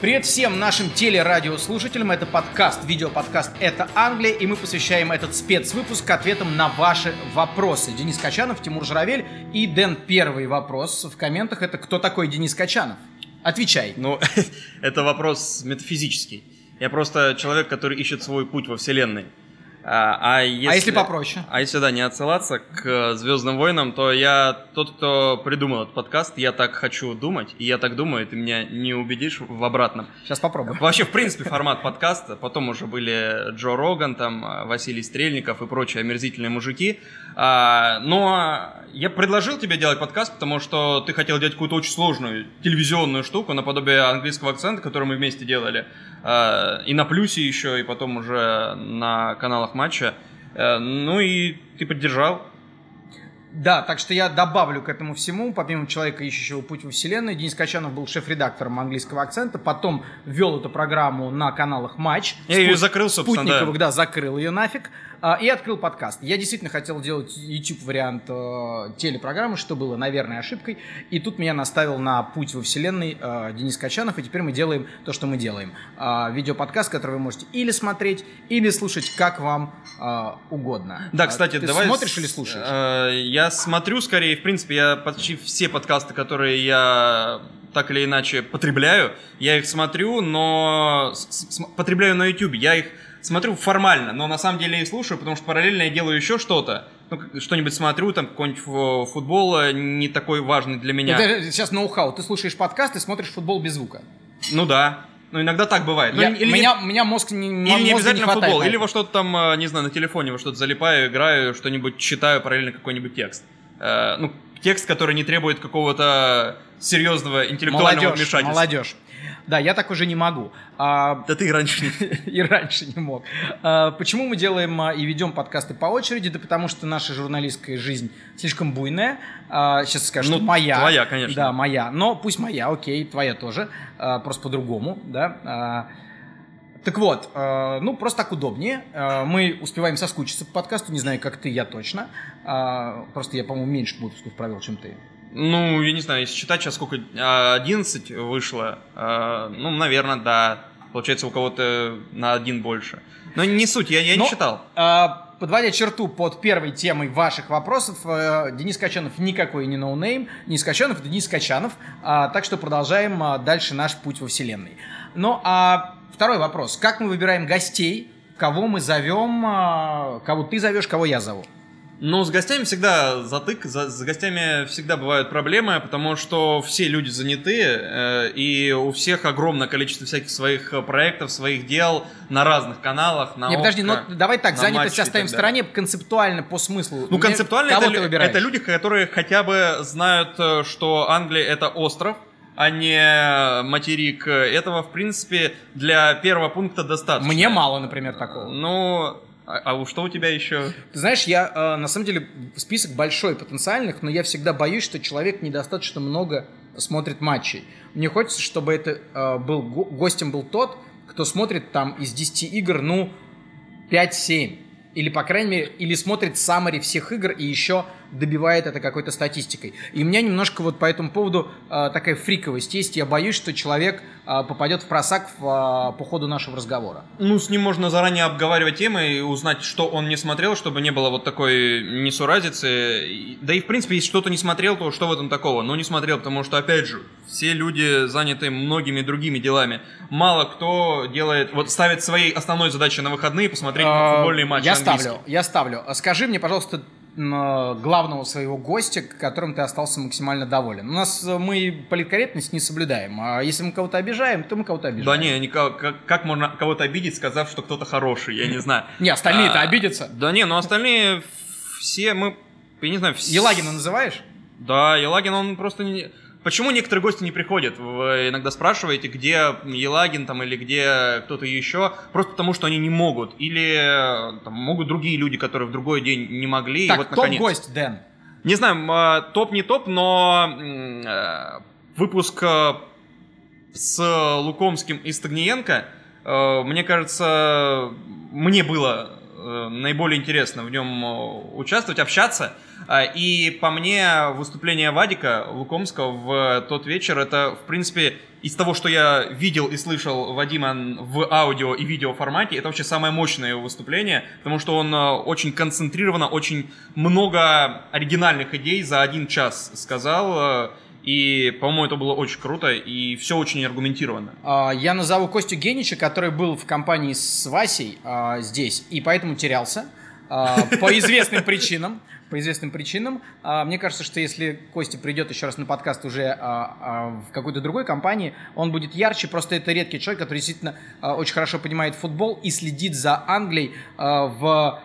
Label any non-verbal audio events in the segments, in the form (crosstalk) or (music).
Привет всем нашим телерадиослушателям. Это подкаст, видеоподкаст «Это Англия», и мы посвящаем этот спецвыпуск ответам на ваши вопросы. Денис Качанов, Тимур Журавель и Дэн. Первый вопрос в комментах – это кто такой Денис Качанов? Отвечай. Ну, (laughs) это вопрос метафизический. Я просто человек, который ищет свой путь во Вселенной. А, а, если, а если попроще? А если, да, не отсылаться к Звездным войнам, то я тот, кто придумал этот подкаст. Я так хочу думать, и я так думаю, ты меня не убедишь в обратном. Сейчас попробую. Вообще, в принципе, формат подкаста. Потом уже были Джо Роган, там, Василий Стрельников и прочие омерзительные мужики. А, но я предложил тебе делать подкаст, потому что ты хотел делать какую-то очень сложную телевизионную штуку наподобие английского акцента, который мы вместе делали. А, и на плюсе еще, и потом уже на каналах матча. А, ну и ты поддержал. Да, так что я добавлю к этому всему, помимо человека, ищущего путь во вселенную, Денис Качанов был шеф-редактором английского акцента, потом вел эту программу на каналах Матч. Я Спут... ее закрыл, собственно, Спутниковых, да. да, закрыл ее нафиг. А, и открыл подкаст. Я действительно хотел делать YouTube-вариант э, телепрограммы, что было, наверное, ошибкой. И тут меня наставил на путь во вселенной э, Денис Качанов, и теперь мы делаем то, что мы делаем. Э, видеоподкаст, который вы можете или смотреть, или слушать, как вам э, угодно. Да, кстати, Ты давай... смотришь или слушаешь? Я смотрю скорее, в принципе, я почти все подкасты, которые я так или иначе потребляю, я их смотрю, но потребляю на YouTube. Я их смотрю формально, но на самом деле и слушаю, потому что параллельно я делаю еще что-то. Ну, что-нибудь смотрю, там какой-нибудь футбол э, не такой важный для меня. Это сейчас ноу-хау. Ты слушаешь подкаст и смотришь футбол без звука. Ну да. Ну, иногда так бывает. Я, ну, или, меня, не, меня мозг не Или не обязательно не футбол, или во что-то там, э, не знаю, на телефоне во что-то залипаю, играю, что-нибудь читаю параллельно какой-нибудь текст. Э, ну, текст, который не требует какого-то серьезного интеллектуального молодежь, вмешательства. Молодежь. Да, я так уже не могу. А, да ты и раньше не (laughs) И раньше не мог. А, почему мы делаем а, и ведем подкасты по очереди? Да потому что наша журналистская жизнь слишком буйная. Сейчас скажу, ну, моя. Твоя, конечно. Да, моя. Но пусть моя, окей, твоя тоже. Просто по-другому, да. Так вот, ну просто так удобнее. Мы успеваем соскучиться по подкасту, не знаю, как ты, я точно. Просто я, по-моему, меньше выпусков провел, чем ты. Ну, я не знаю, если считать сейчас сколько, 11 вышло, а, ну, наверное, да. Получается, у кого-то на один больше. Но не суть, я, я Но, не считал. А, подводя черту под первой темой ваших вопросов, э, Денис Качанов никакой не no name. Денис Качанов – Денис Качанов. А, так что продолжаем дальше наш путь во Вселенной. Ну, а второй вопрос. Как мы выбираем гостей? Кого мы зовем? Кого ты зовешь, кого я зову? Ну, с гостями всегда затык, за, с гостями всегда бывают проблемы, потому что все люди заняты, э, и у всех огромное количество всяких своих проектов, своих дел на разных каналах, на Не, подожди, ну давай так, занятость оставим в стороне концептуально по смыслу. Ну, концептуально это, это люди, которые хотя бы знают, э, что Англия это остров, а не материк. Этого, в принципе, для первого пункта достаточно. Мне мало, например, такого. Ну, а, а что у тебя еще? Ты знаешь, я э, на самом деле список большой потенциальных, но я всегда боюсь, что человек недостаточно много смотрит матчей. Мне хочется, чтобы это э, был гостем был тот, кто смотрит там из 10 игр, ну, 5-7. Или, по крайней мере, или смотрит саммари всех игр и еще добивает это какой-то статистикой. И у меня немножко вот по этому поводу э, такая фриковость есть. Я боюсь, что человек э, попадет в просак в, э, по ходу нашего разговора. Ну, с ним можно заранее обговаривать темы и узнать, что он не смотрел, чтобы не было вот такой несуразицы. Да и, в принципе, если что-то не смотрел, то что в этом такого? Ну, не смотрел, потому что, опять же, все люди заняты многими другими делами. Мало кто делает, вот ставит своей основной задачей на выходные посмотреть футбольные матчи Я ставлю, я ставлю. Скажи мне, пожалуйста, главного своего гостя, которым ты остался максимально доволен. У нас э, мы политкорректность не соблюдаем, а если мы кого-то обижаем, то мы кого-то обижаем. Да не, не как, как можно кого-то обидеть, сказав, что кто-то хороший, я не знаю. Не, остальные-то а, обидятся. Да не, но остальные все мы, я не знаю... Елагина называешь? Да, Елагин, он просто не... Почему некоторые гости не приходят? Вы иногда спрашиваете, где Елагин там или где кто-то еще, просто потому что они не могут. Или там, могут другие люди, которые в другой день не могли. Так, и вот, топ-гость, Дэн. Не знаю, а, топ не топ, но э, выпуск э, с Лукомским и Стагниенко, э, мне кажется, мне было э, наиболее интересно в нем э, участвовать, общаться. А, и по мне выступление Вадика Лукомского в тот вечер, это, в принципе, из того, что я видел и слышал Вадима в аудио и видео формате, это вообще самое мощное его выступление, потому что он э, очень концентрированно, очень много оригинальных идей за один час сказал, и, по-моему, это было очень круто, и все очень аргументированно. А, я назову Костю Генича, который был в компании с Васей а, здесь, и поэтому терялся а, по (laughs) известным причинам. По известным причинам. Мне кажется, что если Костя придет еще раз на подкаст уже в какой-то другой компании, он будет ярче. Просто это редкий человек, который действительно очень хорошо понимает футбол и следит за Англией в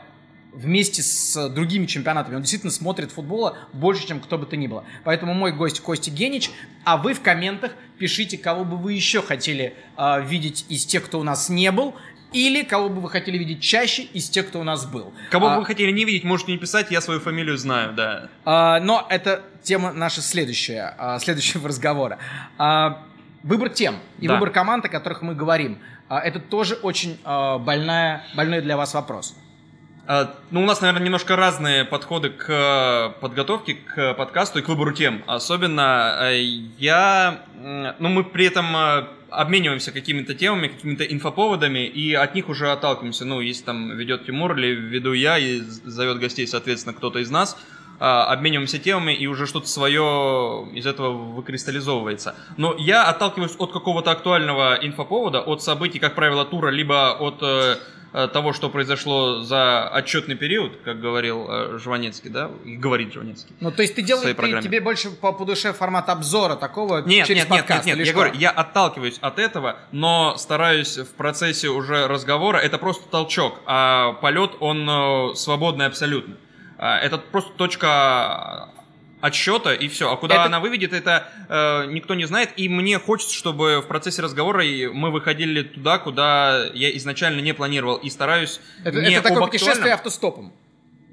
вместе с другими чемпионатами. Он действительно смотрит футбола больше, чем кто бы то ни было. Поэтому мой гость Костя Генич, а вы в комментах пишите, кого бы вы еще хотели э, видеть из тех, кто у нас не был, или кого бы вы хотели видеть чаще из тех, кто у нас был. Кого а, бы вы хотели не видеть, можете не писать, я свою фамилию знаю, да. А, но это тема наша следующая, а, следующего разговора. А, выбор тем и да. выбор команд, о которых мы говорим, а, это тоже очень а, больная, больной для вас вопрос. А, ну, у нас, наверное, немножко разные подходы к э, подготовке, к подкасту и к выбору тем. Особенно э, я... Ну, мы при этом э, обмениваемся какими-то темами, какими-то инфоповодами, и от них уже отталкиваемся. Ну, если там ведет Тимур или веду я, и зовет гостей, соответственно, кто-то из нас, обмениваемся темами, и уже что-то свое из этого выкристаллизовывается. Но я отталкиваюсь от какого-то актуального инфоповода, от событий, как правило, тура, либо от Э, того, что произошло за отчетный период, как говорил э, Жванецкий, да, и говорит Жванецкий. Ну, то есть ты делаешь, ты, тебе больше по, по душе формат обзора такого нет, через нет, подкаст? Нет, нет, нет, я говорю, я отталкиваюсь от этого, но стараюсь в процессе уже разговора, это просто толчок, а полет, он э, свободный абсолютно. Это просто точка отсчета и все. А куда это... она выведет, это э, никто не знает. И мне хочется, чтобы в процессе разговора мы выходили туда, куда я изначально не планировал. И стараюсь это, не это такое путешествие автостопом.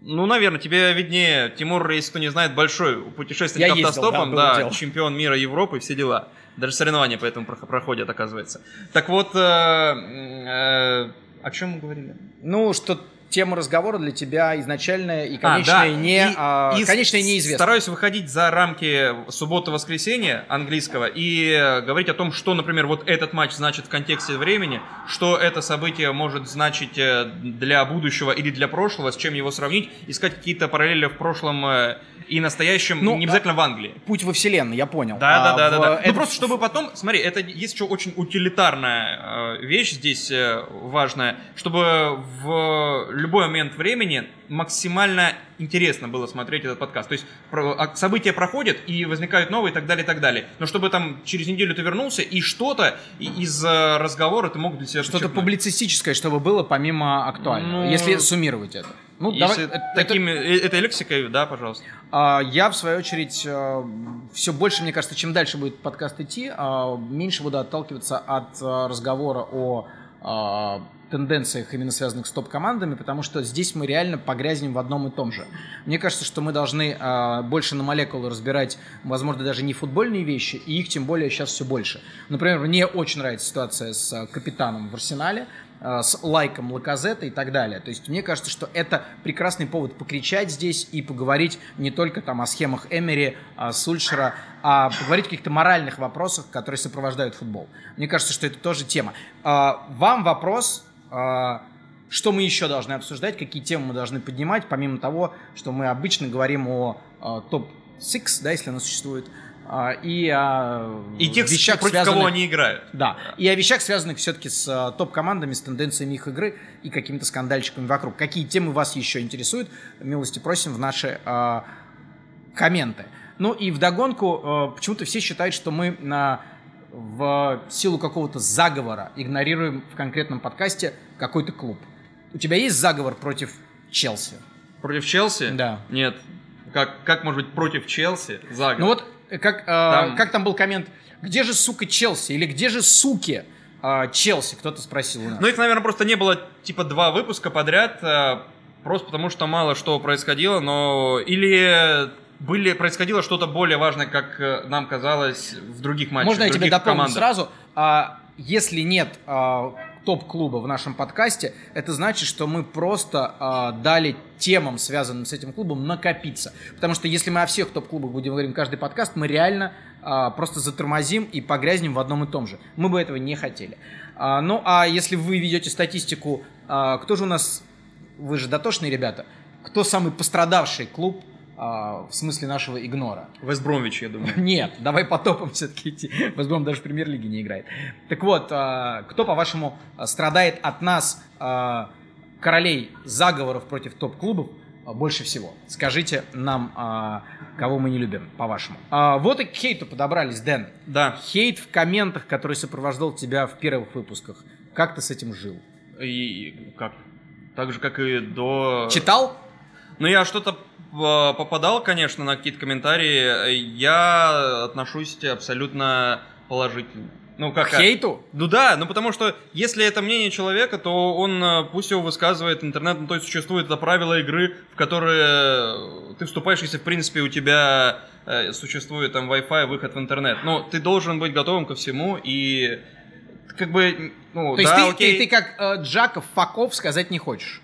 Ну, наверное, тебе виднее. Тимур, если кто не знает, большой путешественник я автостопом, ездил, да, да чемпион мира Европы, все дела. Даже соревнования поэтому проходят, оказывается. Так вот, э, э, о чем мы говорили? Ну, что тема разговора для тебя изначальная и конечная, а, да. не, и, а, и конечная неизвестна. Стараюсь выходить за рамки субботы-воскресенья английского и говорить о том, что, например, вот этот матч значит в контексте времени, что это событие может значить э, для будущего или для прошлого, с чем его сравнить, искать какие-то параллели в прошлом э, и настоящем, ну, не обязательно в Англии. Путь во вселенную, я понял. Да, а, да, да, в... да, да. Это... Ну просто чтобы потом, смотри, это есть еще очень утилитарная э, вещь здесь важная, чтобы в любой момент времени максимально интересно было смотреть этот подкаст. То есть а, события проходят и возникают новые и так далее, и так далее. Но чтобы там через неделю ты вернулся и что-то из э, разговора ты мог для себя Что-то публицистическое, чтобы было помимо актуального, ну, если суммировать это. Ну, если давай, это, такими, э, этой лексикой, да, пожалуйста. А, я, в свою очередь, э, все больше, мне кажется, чем дальше будет подкаст идти, а, меньше буду отталкиваться от разговора о тенденциях, именно связанных с топ-командами, потому что здесь мы реально погрязнем в одном и том же. Мне кажется, что мы должны э, больше на молекулы разбирать, возможно, даже не футбольные вещи, и их тем более сейчас все больше. Например, мне очень нравится ситуация с э, капитаном в Арсенале, э, с лайком Лаказета и так далее. То есть мне кажется, что это прекрасный повод покричать здесь и поговорить не только там о схемах Эмери, э, Сульшера, а поговорить о каких-то моральных вопросах, которые сопровождают футбол. Мне кажется, что это тоже тема. Вам вопрос, а, что мы еще должны обсуждать, какие темы мы должны поднимать, помимо того, что мы обычно говорим о а, топ-6, да, если оно существует, а, и о и тех, вещах, против связанных, кого они играют. Да, и о вещах, связанных все-таки с топ-командами, с тенденциями их игры и какими-то скандальчиками вокруг. Какие темы вас еще интересуют, милости просим в наши э, комменты. Ну и вдогонку, э, почему-то все считают, что мы на в силу какого-то заговора игнорируем в конкретном подкасте какой-то клуб. У тебя есть заговор против Челси? Против Челси? Да. Нет. Как, как может быть против Челси заговор? Ну вот, э, как, э, там... как там был коммент, где же, сука, Челси? Или где же, суки, э, Челси? Кто-то спросил у нас. Ну их, наверное, просто не было, типа, два выпуска подряд, э, просто потому что мало что происходило, но... Или были, происходило что-то более важное, как э, нам казалось, в других матчах. Можно я тебе дополню командах. сразу? А, если нет а, топ-клуба в нашем подкасте, это значит, что мы просто э, дали темам, связанным с этим клубом, накопиться. Потому что если мы о всех топ-клубах будем говорить каждый подкаст, мы реально э, просто затормозим и погрязнем в одном и том же. Мы бы этого не хотели. А, ну, а если вы ведете статистику, а, кто же у нас, вы же дотошные ребята, кто самый пострадавший клуб а, в смысле нашего игнора. Вестбромвич, я думаю. (laughs) Нет, давай по топам все-таки идти. Вестбром даже в премьер-лиге не играет. Так вот, а, кто, по-вашему, страдает от нас, а, королей заговоров против топ-клубов, больше всего? Скажите нам, кого мы не любим, по-вашему. Вот и к хейту подобрались, Дэн. Да. Хейт в комментах, который сопровождал тебя в первых выпусках. Как ты с этим жил? И как? Так же, как и до... Читал? Ну, я что-то попадал, конечно, на какие-то комментарии. Я отношусь абсолютно положительно. Ну, как... К хейту? Ну да, ну потому что если это мнение человека, то он э, пусть его высказывает интернет, ну то есть существует это правило игры, в которые ты вступаешь, если в принципе у тебя э, существует там Wi-Fi, выход в интернет. Но ты должен быть готовым ко всему и как бы, ну, То да, есть ты, окей. ты, ты как э, Джаков, Факов сказать не хочешь?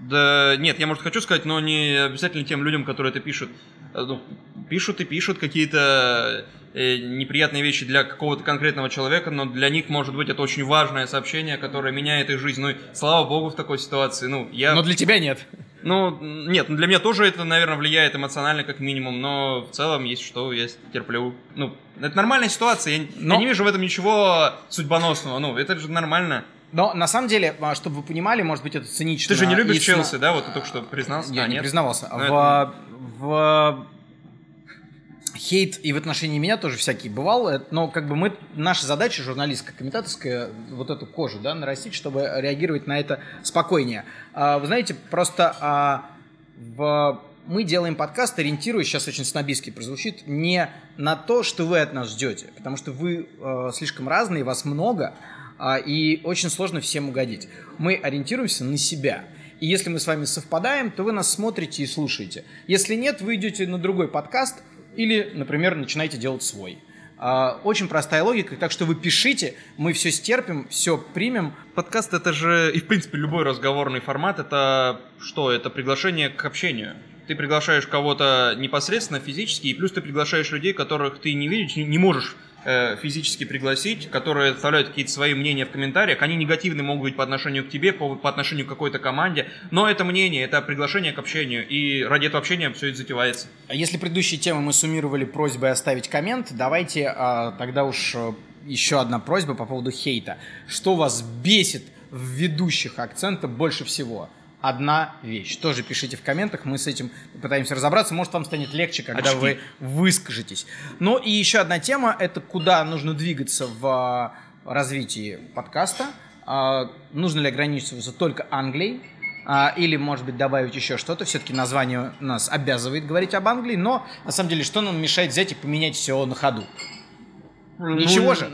Да нет, я, может, хочу сказать, но не обязательно тем людям, которые это пишут. Э, ну, пишут и пишут какие-то э, неприятные вещи для какого-то конкретного человека, но для них, может быть, это очень важное сообщение, которое меняет их жизнь. Ну, и слава богу, в такой ситуации. Ну, я... Но для тебя нет. Ну, нет, для меня тоже это, наверное, влияет эмоционально, как минимум, но в целом, есть что, я терплю. Ну, это нормальная ситуация, я, но... я не вижу в этом ничего судьбоносного, ну, это же нормально. Но на самом деле, а, чтобы вы понимали, может быть, это цинично. Ты же не любишь и... Челси, да? Вот ты только что признался. Я а, не нет? признавался. Но ну, в, это... в хейт и в отношении меня тоже всякий бывал, э, но как бы мы, наша задача журналистская, комментаторская, вот эту кожу, да, нарастить, чтобы реагировать на это спокойнее. А, вы знаете, просто а, в мы делаем подкаст, ориентируясь, сейчас очень снобистски прозвучит, не на то, что вы от нас ждете, потому что вы э, слишком разные, вас много, а, и очень сложно всем угодить. Мы ориентируемся на себя. И если мы с вами совпадаем, то вы нас смотрите и слушаете. Если нет, вы идете на другой подкаст или, например, начинаете делать свой. А, очень простая логика, так что вы пишите, мы все стерпим, все примем. Подкаст это же, и в принципе любой разговорный формат, это что? Это приглашение к общению. Ты приглашаешь кого-то непосредственно физически, и плюс ты приглашаешь людей, которых ты не видишь, не можешь Э, физически пригласить, которые оставляют какие-то свои мнения в комментариях. Они негативны могут быть по отношению к тебе, по, по отношению к какой-то команде, но это мнение, это приглашение к общению, и ради этого общения все это затевается. А если предыдущие темы мы суммировали просьбой оставить коммент, давайте а, тогда уж э, еще одна просьба по поводу хейта. Что вас бесит в ведущих акцента больше всего? Одна вещь. Тоже пишите в комментах, мы с этим пытаемся разобраться. Может, вам станет легче, когда Очки. вы выскажетесь. Ну и еще одна тема, это куда нужно двигаться в а, развитии подкаста. А, нужно ли ограничиваться только Англией? А, или, может быть, добавить еще что-то. Все-таки название нас обязывает говорить об Англии, но на самом деле, что нам мешает взять и поменять все на ходу? Ну, Ничего же.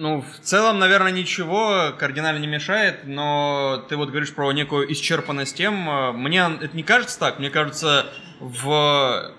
Ну, в целом, наверное, ничего кардинально не мешает, но ты вот говоришь про некую исчерпанность тем. Мне это не кажется так. Мне кажется, в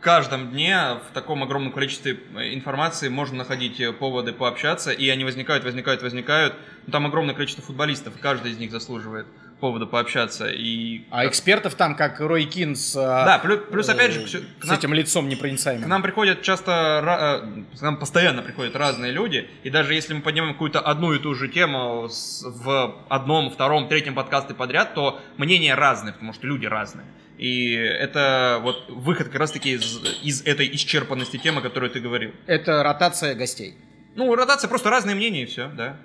каждом дне в таком огромном количестве информации можно находить поводы пообщаться, и они возникают, возникают, возникают. Ну, там огромное количество футболистов, каждый из них заслуживает повода пообщаться. И... А экспертов там, как Рой Кин с... А, да, плюс, плюс опять же... С нам, этим лицом непроницаемым. К нам приходят часто... Э, к нам постоянно приходят разные люди, и даже если мы поднимем какую-то одну и ту же тему в одном, втором, третьем подкасте подряд, то мнения разные, потому что люди разные. И это вот выход как раз-таки из, из этой исчерпанности темы, о которой ты говорил. Это ротация гостей. Ну, ротация, просто разные мнения и все, да.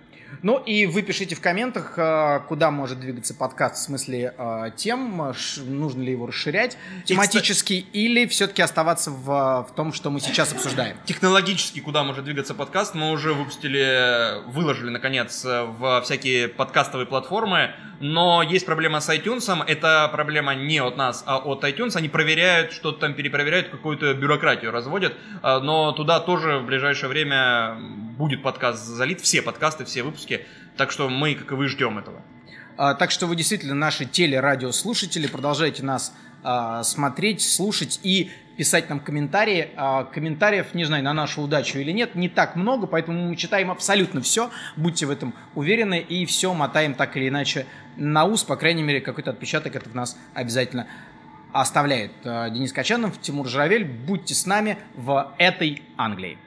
Ну и вы пишите в комментах, э, куда может двигаться подкаст в смысле э, тем, нужно ли его расширять тематически или все-таки оставаться в, в том, что мы сейчас обсуждаем. Технологически куда может двигаться подкаст, мы уже выпустили, выложили наконец в всякие подкастовые платформы, но есть проблема с iTunes, это проблема не от нас, а от iTunes, они проверяют, что-то там перепроверяют, какую-то бюрократию разводят, э, но туда тоже в ближайшее время будет подкаст залит, все подкасты, все выпуски. Так что мы, как и вы, ждем этого. А, так что вы действительно наши телерадиослушатели, продолжайте нас э, смотреть, слушать и писать нам комментарии. А, комментариев, не знаю, на нашу удачу или нет, не так много, поэтому мы читаем абсолютно все. Будьте в этом уверены и все мотаем так или иначе на ус, по крайней мере, какой-то отпечаток это в нас обязательно оставляет. Денис Качанов, Тимур Журавель, будьте с нами в этой Англии.